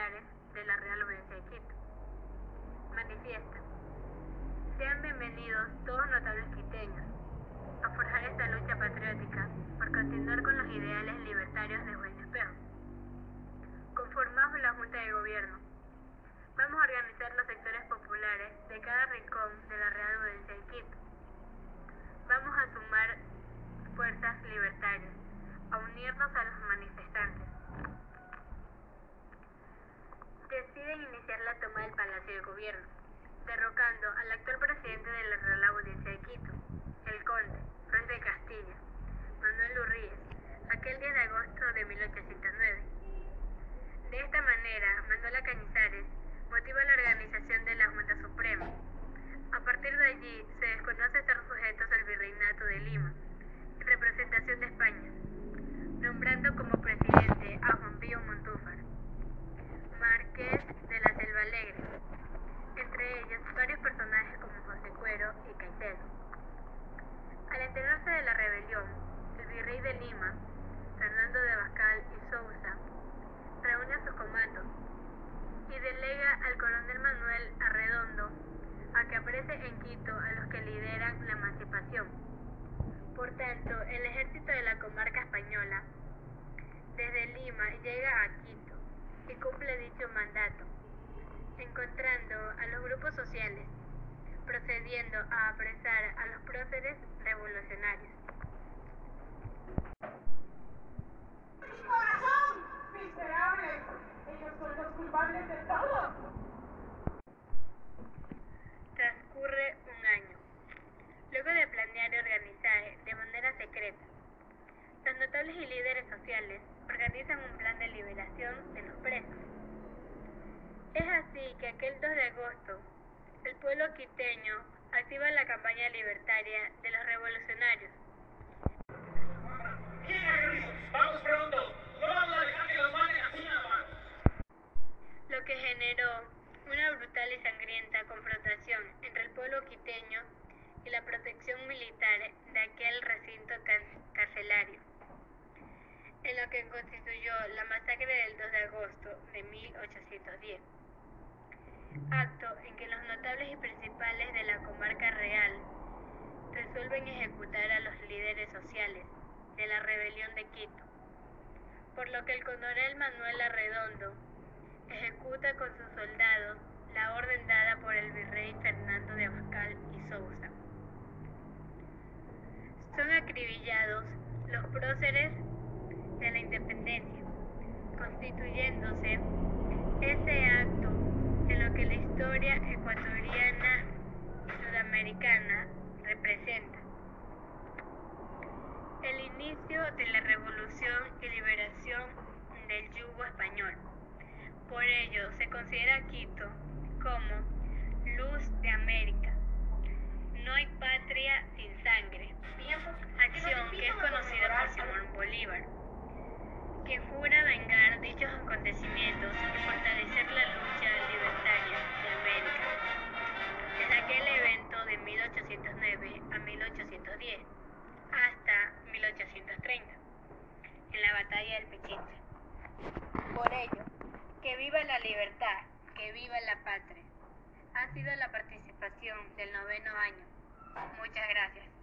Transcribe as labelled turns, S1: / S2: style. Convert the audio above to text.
S1: de la Real Audiencia de Quito. Manifiesta. Sean bienvenidos todos notables quiteños a forjar esta lucha patriótica por continuar con los ideales libertarios de Buen Espejo. Conformamos la Junta de Gobierno. Vamos a organizar los sectores populares de cada rincón de la Real Audiencia de Quito. Vamos a sumar fuerzas libertarias, a unirnos a los Deciden iniciar la toma del Palacio de Gobierno, derrocando al actual presidente de la Real Audiencia de Quito, el conde, Ruiz de Castilla, Manuel Urríez, aquel 10 de agosto de 1809. De esta manera, Manuela Cañizares motiva la organización de la Junta Suprema. A partir de allí, se desconoce estar sujetos al virreinato de Lima, en representación de España, nombrando como presidente a Juan Pío Montúfar, de la Selva Alegre, entre ellos varios personajes como José Cuero y Caicedo. Al enterarse de la rebelión, el virrey de Lima, Fernando de Bascal y Sousa, reúne a sus comandos y delega al coronel Manuel Arredondo a que aprese en Quito a los que lideran la emancipación. Por tanto, el ejército de la comarca española desde Lima llega a Quito y cumple dicho mandato, encontrando a los grupos sociales, procediendo a apresar a los próceres revolucionarios.
S2: corazón! ¡Miserables! Ellos son los culpables de todo.
S1: Transcurre un año. Luego de planear y organizar de manera secreta, los notables y líderes sociales organizan un plan de liberación de los. Es así que aquel 2 de agosto, el pueblo quiteño activa la campaña libertaria de los revolucionarios.
S3: ¿Quién es ¡Vamos pronto! ¡No vamos a dejar que los maten así nada más!
S1: lo que generó una brutal y sangrienta confrontación entre el pueblo quiteño y la protección militar de aquel recinto car- carcelario, en lo que constituyó la masacre del 2 de agosto de 1810, acto en que los notables y principales de la comarca real resuelven ejecutar a los líderes sociales de la rebelión de Quito, por lo que el coronel Manuel Arredondo ejecuta con sus soldados la orden dada por el virrey Fernando de Abascal y Sousa. Son acribillados los próceres de la independencia, constituyéndose ese acto la historia ecuatoriana y sudamericana representa. El inicio de la revolución y liberación del yugo español. Por ello, se considera Quito como luz de América. No hay patria hasta 1830, en la batalla del Pichincha. Por ello, que viva la libertad, que viva la patria. Ha sido la participación del noveno año. Muchas gracias.